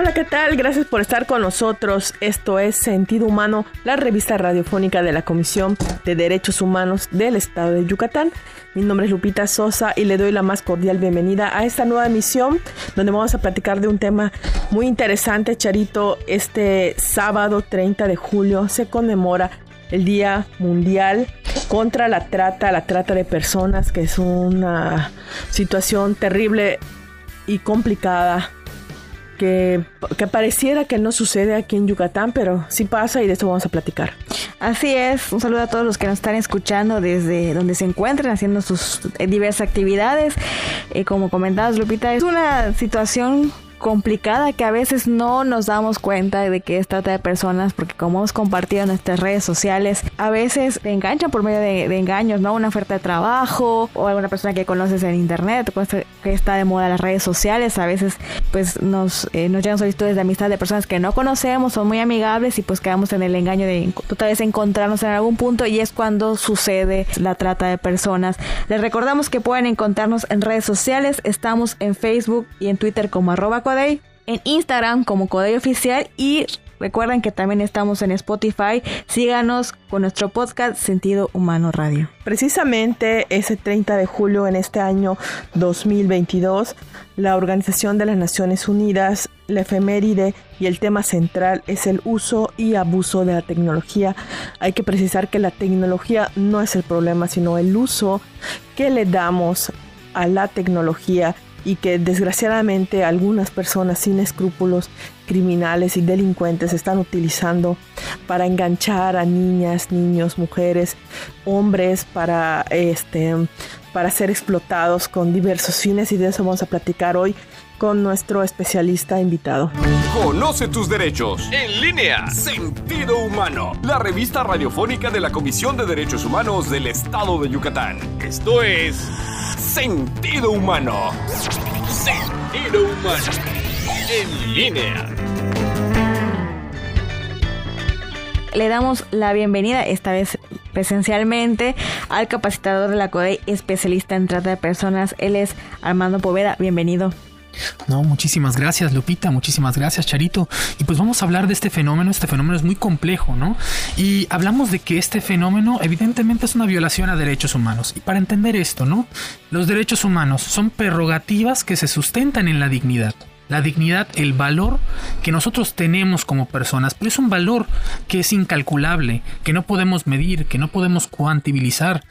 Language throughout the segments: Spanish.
Hola, ¿qué tal? Gracias por estar con nosotros. Esto es Sentido Humano, la revista radiofónica de la Comisión de Derechos Humanos del Estado de Yucatán. Mi nombre es Lupita Sosa y le doy la más cordial bienvenida a esta nueva emisión donde vamos a platicar de un tema muy interesante, Charito. Este sábado 30 de julio se conmemora el Día Mundial contra la trata, la trata de personas, que es una situación terrible y complicada que, pareciera que no sucede aquí en Yucatán, pero sí pasa y de eso vamos a platicar. Así es, un saludo a todos los que nos están escuchando desde donde se encuentran haciendo sus eh, diversas actividades. Eh, como comentabas, Lupita, es una situación complicada que a veces no nos damos cuenta de que es trata de personas porque como hemos compartido en nuestras redes sociales, a veces te enganchan por medio de, engaños, ¿no? Una oferta de trabajo o alguna persona que conoces en internet, que está de moda las redes sociales, a veces pues nos, eh, nos llegan solicitudes de amistad de personas que no conocemos, son muy amigables y pues quedamos en el engaño de total vez encontrarnos en algún punto y es cuando sucede la trata de personas. Les recordamos que pueden encontrarnos en redes sociales, estamos en Facebook y en Twitter como arroba en Instagram como Codey Oficial y recuerden que también estamos en Spotify. Síganos con nuestro podcast Sentido Humano Radio. Precisamente ese 30 de julio en este año 2022, la Organización de las Naciones Unidas, la efeméride y el tema central es el uso y abuso de la tecnología. Hay que precisar que la tecnología no es el problema, sino el uso que le damos a la tecnología y que desgraciadamente algunas personas sin escrúpulos criminales y delincuentes están utilizando para enganchar a niñas, niños, mujeres, hombres para este para ser explotados con diversos fines y de eso vamos a platicar hoy con nuestro especialista invitado. Conoce tus derechos en línea. Sentido Humano, la revista radiofónica de la Comisión de Derechos Humanos del Estado de Yucatán. Esto es Sentido Humano. Sentido Humano. En línea. Le damos la bienvenida, esta vez presencialmente, al capacitador de la CODEI, especialista en trata de personas. Él es Armando Poveda. Bienvenido. No, muchísimas gracias Lupita, muchísimas gracias Charito. Y pues vamos a hablar de este fenómeno, este fenómeno es muy complejo, ¿no? Y hablamos de que este fenómeno evidentemente es una violación a derechos humanos. Y para entender esto, ¿no? Los derechos humanos son prerrogativas que se sustentan en la dignidad la dignidad, el valor que nosotros tenemos como personas, pero es un valor que es incalculable, que no podemos medir, que no podemos cuantibilizar,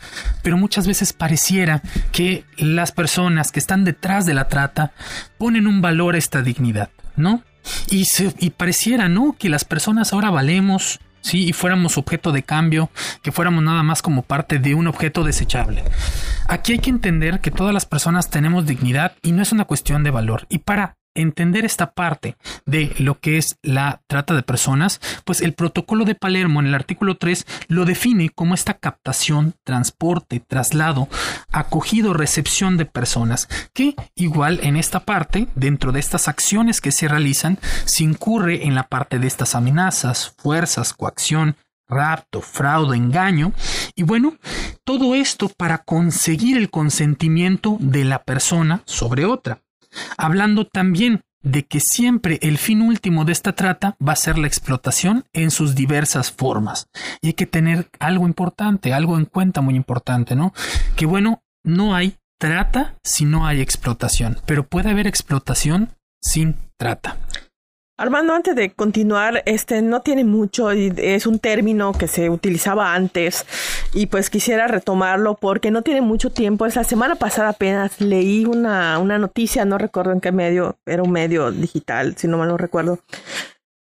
pero muchas veces pareciera que las personas que están detrás de la trata ponen un valor a esta dignidad, ¿no? Y, y pareciera, ¿no? Que las personas ahora valemos, ¿sí? Y fuéramos objeto de cambio, que fuéramos nada más como parte de un objeto desechable. Aquí hay que entender que todas las personas tenemos dignidad y no es una cuestión de valor. Y para entender esta parte de lo que es la trata de personas, pues el protocolo de Palermo en el artículo 3 lo define como esta captación, transporte, traslado, acogido, recepción de personas, que igual en esta parte, dentro de estas acciones que se realizan, se incurre en la parte de estas amenazas, fuerzas, coacción, rapto, fraude, engaño. Y bueno, todo esto para conseguir el consentimiento de la persona sobre otra hablando también de que siempre el fin último de esta trata va a ser la explotación en sus diversas formas. Y hay que tener algo importante, algo en cuenta muy importante, ¿no? Que bueno, no hay trata si no hay explotación, pero puede haber explotación sin trata. Armando, antes de continuar, este no tiene mucho, es un término que se utilizaba antes y pues quisiera retomarlo porque no tiene mucho tiempo. Es semana pasada apenas leí una, una noticia, no recuerdo en qué medio, era un medio digital, si no mal no recuerdo,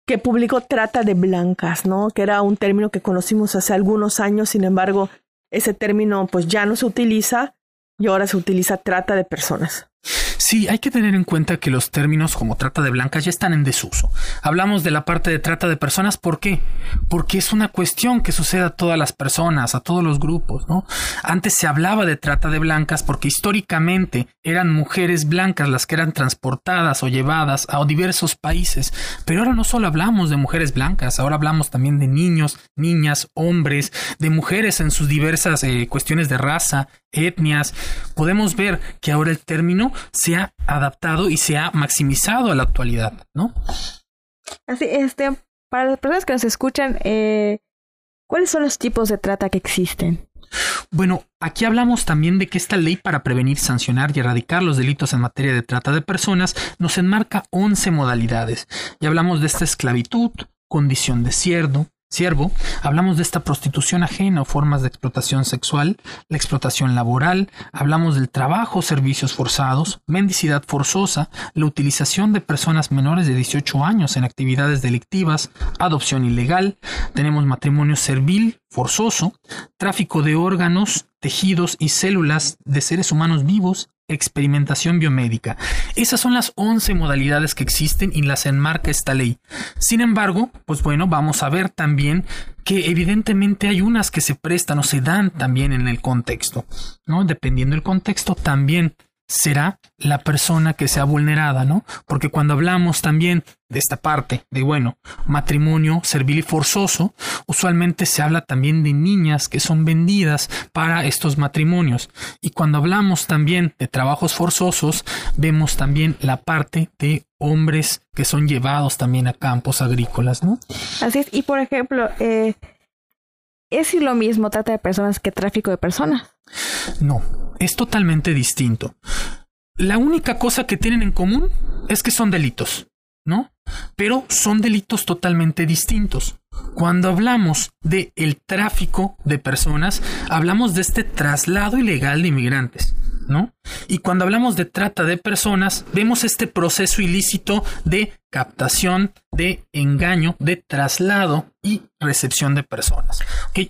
que publicó trata de blancas, ¿no? Que era un término que conocimos hace algunos años, sin embargo, ese término pues ya no se utiliza y ahora se utiliza trata de personas. Sí, hay que tener en cuenta que los términos como trata de blancas ya están en desuso. Hablamos de la parte de trata de personas, ¿por qué? Porque es una cuestión que sucede a todas las personas, a todos los grupos, ¿no? Antes se hablaba de trata de blancas porque históricamente eran mujeres blancas las que eran transportadas o llevadas a diversos países, pero ahora no solo hablamos de mujeres blancas, ahora hablamos también de niños, niñas, hombres, de mujeres en sus diversas eh, cuestiones de raza, etnias. Podemos ver que ahora el término se ha adaptado y se ha maximizado a la actualidad, ¿no? Así, este, para las personas que nos escuchan, eh, ¿cuáles son los tipos de trata que existen? Bueno, aquí hablamos también de que esta ley para prevenir, sancionar y erradicar los delitos en materia de trata de personas nos enmarca 11 modalidades. Ya hablamos de esta esclavitud, condición de siervo, siervo, hablamos de esta prostitución ajena o formas de explotación sexual, la explotación laboral, hablamos del trabajo, servicios forzados, mendicidad forzosa, la utilización de personas menores de 18 años en actividades delictivas, adopción ilegal, tenemos matrimonio servil, forzoso, tráfico de órganos, tejidos y células de seres humanos vivos, experimentación biomédica. Esas son las 11 modalidades que existen y las enmarca esta ley. Sin embargo, pues bueno, vamos a ver también que evidentemente hay unas que se prestan o se dan también en el contexto, ¿no? Dependiendo del contexto, también será la persona que sea vulnerada, ¿no? Porque cuando hablamos también de esta parte de, bueno, matrimonio servil y forzoso, usualmente se habla también de niñas que son vendidas para estos matrimonios. Y cuando hablamos también de trabajos forzosos, vemos también la parte de hombres que son llevados también a campos agrícolas, ¿no? Así es. Y por ejemplo, eh, ¿es lo mismo trata de personas que tráfico de personas? No, es totalmente distinto. La única cosa que tienen en común es que son delitos, ¿no? Pero son delitos totalmente distintos. Cuando hablamos de el tráfico de personas, hablamos de este traslado ilegal de inmigrantes, ¿no? Y cuando hablamos de trata de personas, vemos este proceso ilícito de captación, de engaño, de traslado y recepción de personas.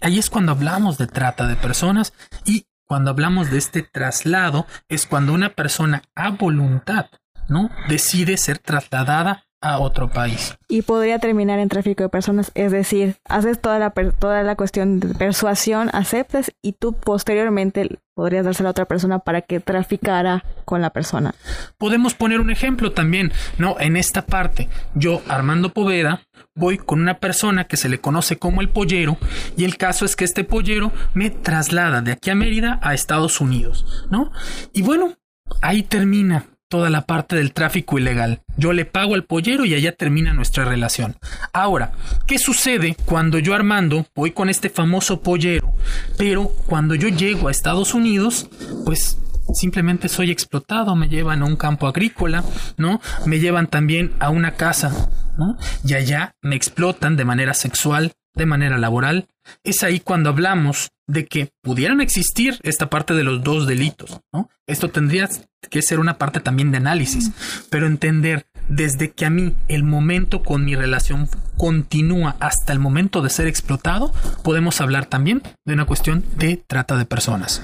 Ahí es cuando hablamos de trata de personas y cuando hablamos de este traslado es cuando una persona a voluntad, ¿no? Decide ser trasladada a otro país. Y podría terminar en tráfico de personas, es decir, haces toda la, toda la cuestión de persuasión, aceptas y tú posteriormente podrías dársela a otra persona para que traficara con la persona. Podemos poner un ejemplo también, ¿no? En esta parte, yo, Armando Poveda, voy con una persona que se le conoce como el pollero y el caso es que este pollero me traslada de aquí a Mérida a Estados Unidos, ¿no? Y bueno, ahí termina toda la parte del tráfico ilegal. Yo le pago al pollero y allá termina nuestra relación. Ahora, ¿qué sucede cuando yo Armando voy con este famoso pollero, pero cuando yo llego a Estados Unidos, pues simplemente soy explotado, me llevan a un campo agrícola, ¿no? Me llevan también a una casa, ¿no? Y allá me explotan de manera sexual, de manera laboral. Es ahí cuando hablamos de que pudieran existir esta parte de los dos delitos, ¿no? Esto tendría que ser una parte también de análisis, pero entender desde que a mí el momento con mi relación continúa hasta el momento de ser explotado, podemos hablar también de una cuestión de trata de personas.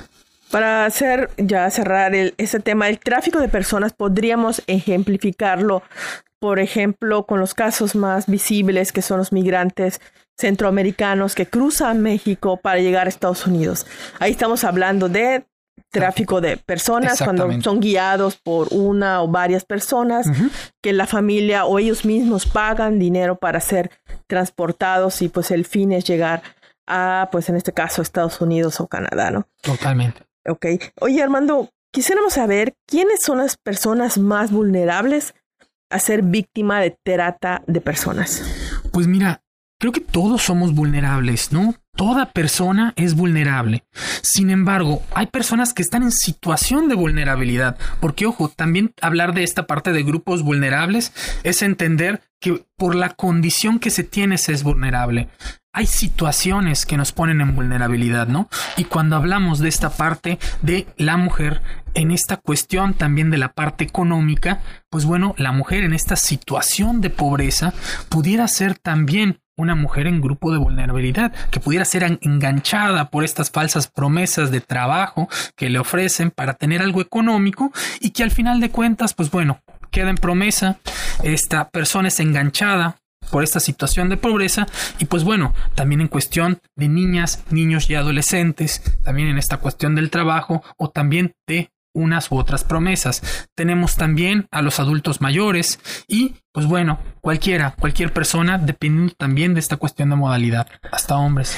Para hacer ya cerrar el, ese tema, el tráfico de personas podríamos ejemplificarlo, por ejemplo, con los casos más visibles que son los migrantes centroamericanos que cruzan México para llegar a Estados Unidos. Ahí estamos hablando de tráfico de personas cuando son guiados por una o varias personas que la familia o ellos mismos pagan dinero para ser transportados y pues el fin es llegar a pues en este caso Estados Unidos o Canadá, ¿no? Totalmente. Ok. Oye Armando, quisiéramos saber quiénes son las personas más vulnerables a ser víctima de trata de personas. Pues mira, Creo que todos somos vulnerables, ¿no? Toda persona es vulnerable. Sin embargo, hay personas que están en situación de vulnerabilidad. Porque, ojo, también hablar de esta parte de grupos vulnerables es entender que por la condición que se tiene se es vulnerable. Hay situaciones que nos ponen en vulnerabilidad, ¿no? Y cuando hablamos de esta parte de la mujer, en esta cuestión también de la parte económica, pues bueno, la mujer en esta situación de pobreza pudiera ser también una mujer en grupo de vulnerabilidad que pudiera ser enganchada por estas falsas promesas de trabajo que le ofrecen para tener algo económico y que al final de cuentas, pues bueno, queda en promesa, esta persona es enganchada por esta situación de pobreza y pues bueno, también en cuestión de niñas, niños y adolescentes, también en esta cuestión del trabajo o también de unas u otras promesas. Tenemos también a los adultos mayores y, pues bueno, cualquiera, cualquier persona, dependiendo también de esta cuestión de modalidad, hasta hombres.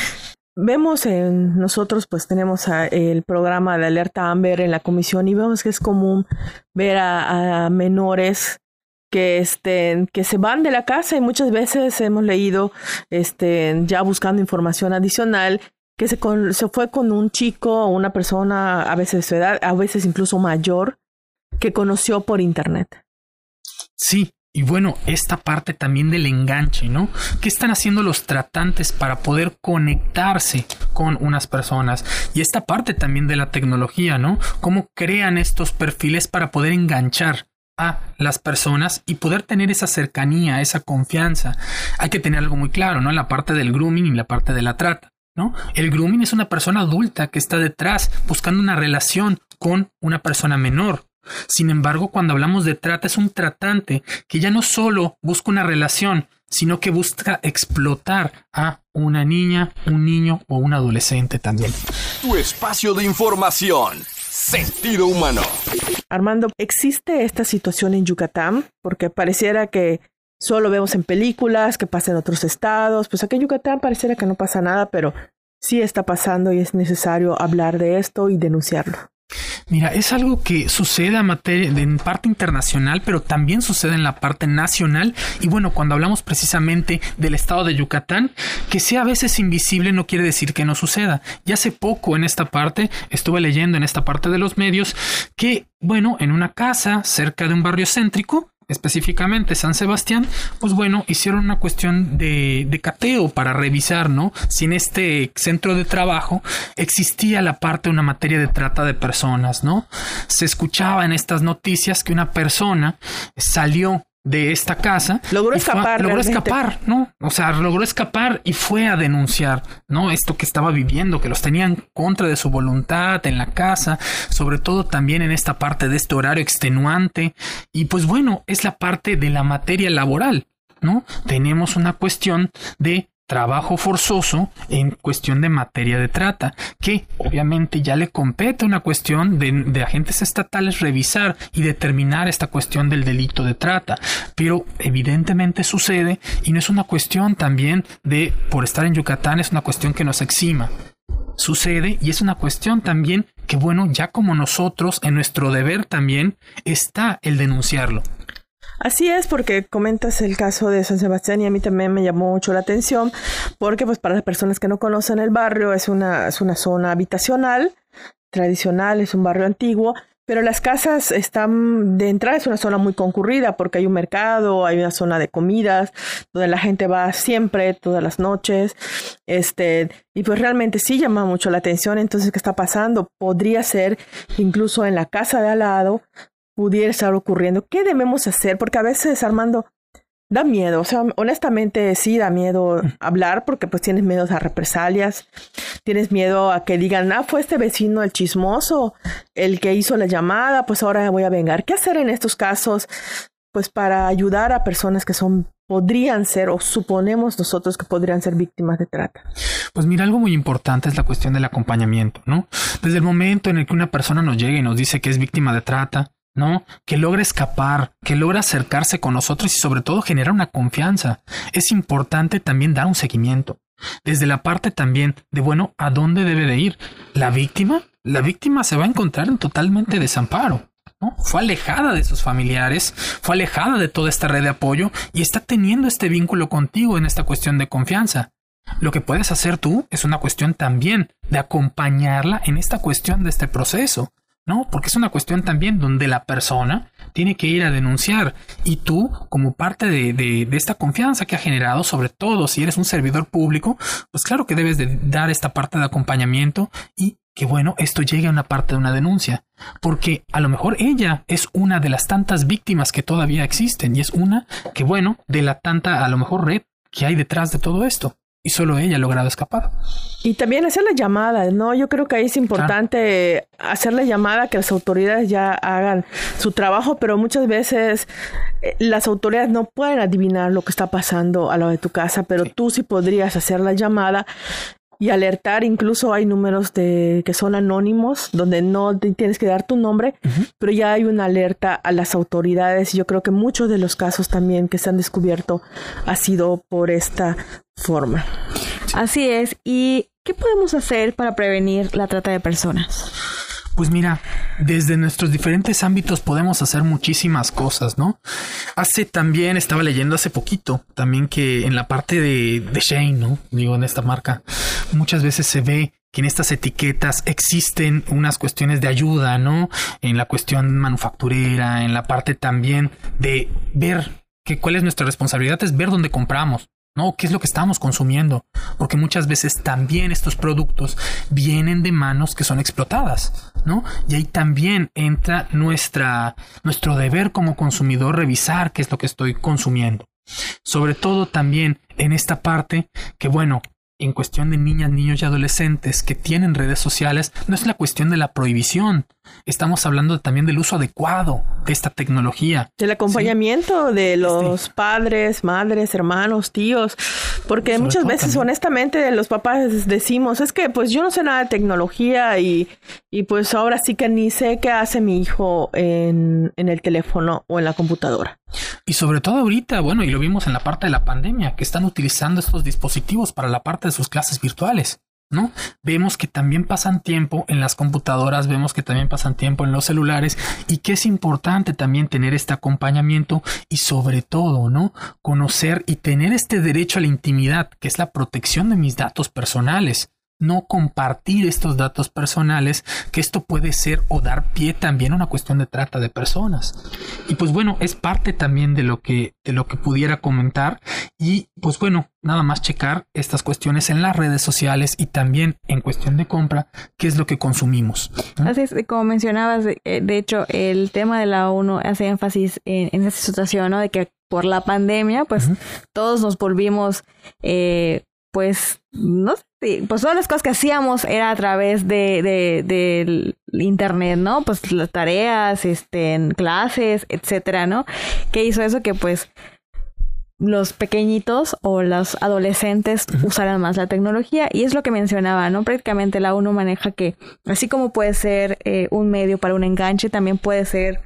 vemos en nosotros, pues tenemos el programa de alerta Amber en la comisión y vemos que es común ver a, menores que este, que se van de la casa y muchas veces hemos leído este ya buscando información adicional que se, fue con un chico o una persona a veces de su edad, a veces incluso mayor que conoció por internet. Sí, y bueno, esta parte también del enganche, ¿no? ¿Qué están haciendo los tratantes para poder conectarse con unas personas? Y esta parte también de la tecnología, ¿no? ¿Cómo crean estos perfiles para poder enganchar a las personas y poder tener esa cercanía, esa confianza? Hay que tener algo muy claro, ¿no? La parte del grooming y la parte de la trata. ¿No? El grooming es una persona adulta que está detrás buscando una relación con una persona menor. Sin embargo, cuando hablamos de trata, es un tratante que ya no solo busca una relación, sino que busca explotar a una niña, un niño o un adolescente también. Tu espacio de información. Sentido humano. Armando, ¿existe esta situación en Yucatán? Porque pareciera que solo vemos en películas, que pasa en otros estados. Pues aquí en Yucatán pareciera que no pasa nada, pero sí está pasando y es necesario hablar de esto y denunciarlo. Mira, es algo que sucede a en parte internacional, pero también sucede en la parte nacional. Y bueno, cuando hablamos precisamente del estado de Yucatán, que sea a veces invisible no quiere decir que no suceda. Ya hace poco en esta parte, estuve leyendo en esta parte de los medios, que bueno, en una casa cerca de un barrio céntrico, específicamente San Sebastián, pues bueno, hicieron una cuestión de, de, cateo para revisar, ¿no? Si en este centro de trabajo existía la parte de una materia de trata de personas, ¿no? Se escuchaba en estas noticias que una persona salió de esta casa. Logró escapar. logró escapar, ¿no? O sea, logró escapar y fue a denunciar, ¿no? Esto que estaba viviendo, que los tenían contra de su voluntad en la casa, sobre todo también en esta parte de este horario extenuante. Y pues bueno, es la parte de la materia laboral, ¿no? Tenemos una cuestión de trabajo forzoso en cuestión de materia de trata, que obviamente ya le compete una cuestión de, agentes estatales revisar y determinar esta cuestión del delito de trata, pero evidentemente sucede y no es una cuestión también de por estar en Yucatán es una cuestión que nos exima. Sucede y es una cuestión también que bueno, ya como nosotros en nuestro deber también está el denunciarlo. Así es, porque comentas el caso de San Sebastián y a mí también me llamó mucho la atención, porque pues para las personas que no conocen el barrio es una, es una zona habitacional, tradicional, es un barrio antiguo, pero las casas están de entrada es una zona muy concurrida porque hay un mercado, hay una zona de comidas donde la gente va siempre, todas las noches, este, y pues realmente sí llama mucho la atención. Entonces, ¿qué está pasando? Podría ser incluso en la casa de al lado pudiera estar ocurriendo, ¿qué debemos hacer? Porque a veces, Armando, da miedo, o sea, honestamente sí da miedo hablar porque pues tienes miedo a represalias, tienes miedo a que digan, ah, fue este vecino el chismoso, el que hizo la llamada, pues ahora voy a vengar. ¿Qué hacer en estos casos? Pues para ayudar a personas que son podrían ser o suponemos nosotros que podrían ser víctimas de trata? Pues mira, algo muy importante es la cuestión del acompañamiento, ¿no? Desde el momento en el que una persona nos llega y nos dice que es víctima de trata, ¿no? Que logra escapar, que logra acercarse con nosotros y sobre todo generar una confianza. Es importante también dar un seguimiento. Desde la parte también de, bueno, ¿a dónde debe de ir? La víctima, la víctima se va a encontrar en totalmente desamparo. Fue alejada de sus familiares, fue alejada de toda esta red de apoyo y está teniendo este vínculo contigo en esta cuestión de confianza. Lo que puedes hacer tú es una cuestión también de acompañarla en esta cuestión de este proceso. ¿No? Porque es una cuestión también donde la persona tiene que ir a denunciar. Y tú, como parte de, esta confianza que ha generado, sobre todo si eres un servidor público, pues claro que debes de dar esta parte de acompañamiento y que bueno, esto llegue a una parte de una denuncia, porque a lo mejor ella es una de las tantas víctimas que todavía existen y es una que bueno, de la tanta a lo mejor red que hay detrás de todo esto y solo ella ha logrado escapar. Y también hacer la llamada, ¿no? Yo creo que ahí es importante hacer la llamada, que las autoridades ya hagan su trabajo, pero muchas veces eh, las autoridades no pueden adivinar lo que está pasando a lo de tu casa, pero tú sí podrías hacer la llamada y alertar. Incluso hay números de que son anónimos, donde no tienes que dar tu nombre, pero ya hay una alerta a las autoridades. Yo creo que muchos de los casos también que se han descubierto ha sido por esta forma. Así es. ¿Y ¿qué podemos hacer para prevenir la trata de personas? Pues mira, desde nuestros diferentes ámbitos podemos hacer muchísimas cosas, ¿no? Hace también, estaba leyendo hace poquito, también que en la parte de, de Shane, ¿no? Digo, en esta marca, muchas veces se ve que en estas etiquetas existen unas cuestiones de ayuda, ¿no? En la cuestión manufacturera, en la parte también de ver que cuál es nuestra responsabilidad, es ver dónde compramos. ¿No? ¿Qué es lo que estamos consumiendo? Porque muchas veces también estos productos vienen de manos que son explotadas, ¿no? Y ahí también entra nuestra, nuestro deber como consumidor revisar qué es lo que estoy consumiendo. Sobre todo también en esta parte que, bueno, en cuestión de niñas, niños y adolescentes que tienen redes sociales, no es la cuestión de la prohibición. Estamos hablando también del uso adecuado de esta tecnología. Del acompañamiento de los padres, madres, hermanos, tíos, porque muchas veces honestamente los papás decimos, es que pues yo no sé nada de tecnología y, y pues ahora sí que ni sé qué hace mi hijo en, en el teléfono o en la computadora. Y sobre todo ahorita, bueno, y lo vimos en la parte de la pandemia, que están utilizando estos dispositivos para la parte de sus clases virtuales. ¿No? Vemos que también pasan tiempo en las computadoras, vemos que también pasan tiempo en los celulares y que es importante también tener este acompañamiento y sobre todo, ¿no? Conocer y tener este derecho a la intimidad, que es la protección de mis datos personales no compartir estos datos personales, que esto puede ser o dar pie también a una cuestión de trata de personas. Y pues bueno, es parte también de lo que de lo que pudiera comentar y pues bueno, nada más checar estas cuestiones en las redes sociales y también en cuestión de compra, qué es lo que consumimos. Así es, como mencionabas, eh, de hecho, el tema de la ONU hace énfasis en, en esa situación, ¿no? De que por la pandemia, pues todos nos volvimos eh, pues no sé, pues todas las cosas que hacíamos era a través de, de, del internet, ¿no? Pues las tareas, este, en clases, etcétera, ¿no? ¿Qué hizo eso? Que pues los pequeñitos o los adolescentes usaran más la tecnología y es lo que mencionaba, ¿no? Prácticamente la UNO maneja que así como puede ser eh, un medio para un enganche, también puede ser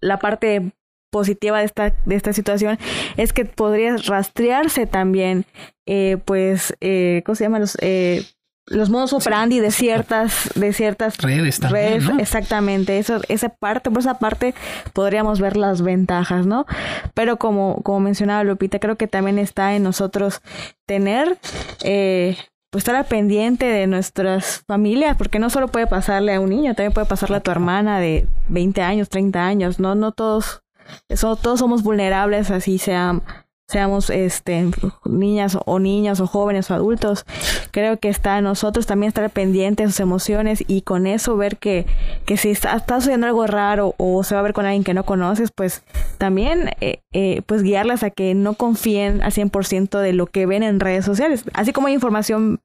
la parte positiva de esta, de esta situación es que podría rastrearse también, eh, pues, eh, ¿cómo se llama? Los, eh, los modos operandi de ciertas, de ciertas redes, también, redes exactamente, eso, esa parte, por esa parte podríamos ver las ventajas, ¿no? Pero como, como mencionaba Lupita, creo que también está en nosotros tener eh, pues estar al pendiente de nuestras familias, porque no solo puede pasarle a un niño, también puede pasarle a tu hermana de 20 años, 30 años, no, no todos eso, todos somos vulnerables, así sean, seamos este, niñas o niñas o jóvenes o adultos. Creo que está en nosotros también estar pendientes de sus emociones y con eso ver que, que si está, está sucediendo algo raro o se va a ver con alguien que no conoces, pues también eh, eh, pues guiarlas a que no confíen al 100% de lo que ven en redes sociales. Así como hay información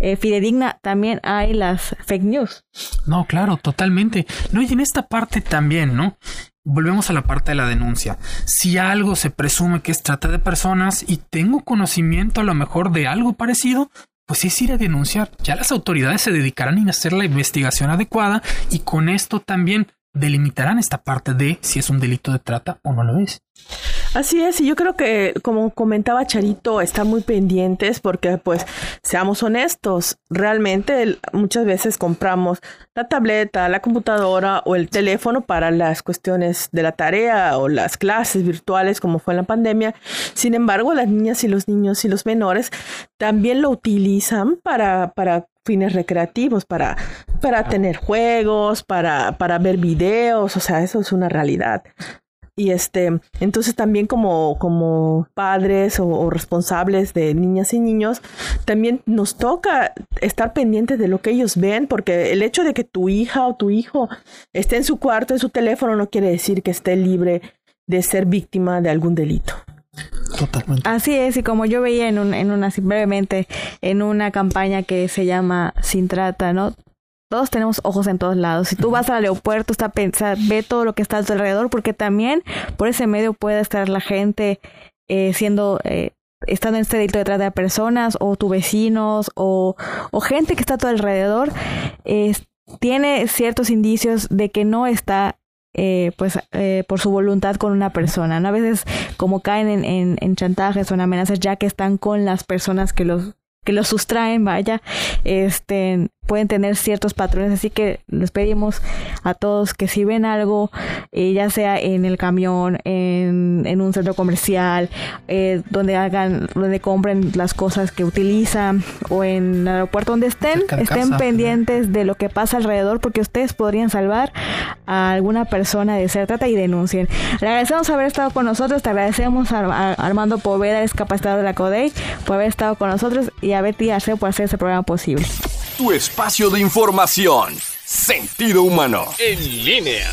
eh, fidedigna, también hay las fake news. No, claro, totalmente. No, y en esta parte también, ¿no? Volvemos a la parte de la denuncia. Si algo se presume que es trata de personas y tengo conocimiento a lo mejor de algo parecido, pues es ir a denunciar. Ya las autoridades se dedicarán a hacer la investigación adecuada y con esto también delimitarán esta parte de si es un delito de trata o no lo es. Así es, y yo creo que como comentaba Charito, están muy pendientes porque pues seamos honestos, realmente muchas veces compramos la tableta, la computadora o el teléfono para las cuestiones de la tarea o las clases virtuales como fue en la pandemia. Sin embargo, las niñas y los niños y los menores también lo utilizan para, para fines recreativos, para, para tener juegos, para, para ver videos, o sea, eso es una realidad. Y este, entonces también como, como padres o, responsables de niñas y niños, también nos toca estar pendientes de lo que ellos ven, porque el hecho de que tu hija o tu hijo esté en su cuarto, en su teléfono, no quiere decir que esté libre de ser víctima de algún delito. Totalmente. Así es, y como yo veía en, un, en una, brevemente, en una campaña que se llama Sin Trata, ¿no? Todos tenemos ojos en todos lados. Si tú vas al aeropuerto, está pensar, ve todo lo que está a tu alrededor, porque también por ese medio puede estar la gente eh, siendo, eh, estando en este delito de trata de personas, o tus vecinos, o, o gente que está a tu alrededor, tiene ciertos indicios de que no está eh, pues eh, por su voluntad con una persona. A veces como caen en, en, en, chantajes o en amenazas ya que están con las personas que los que los sustraen, vaya, este, pueden tener ciertos patrones, así que les pedimos a todos que si ven algo, eh, ya sea en el camión, en, en un centro comercial, eh, donde hagan, donde compren las cosas que utilizan o en el aeropuerto donde estén, estén pendientes de lo que pasa alrededor porque ustedes podrían salvar a alguna persona de ser trata y denuncien. Le agradecemos haber estado con nosotros, te agradecemos a, Armando Poveda, capacitador de la CODEI, por haber estado con nosotros y a Betty Arceo por hacer este programa posible tu espacio de información. Sentido humano. En línea.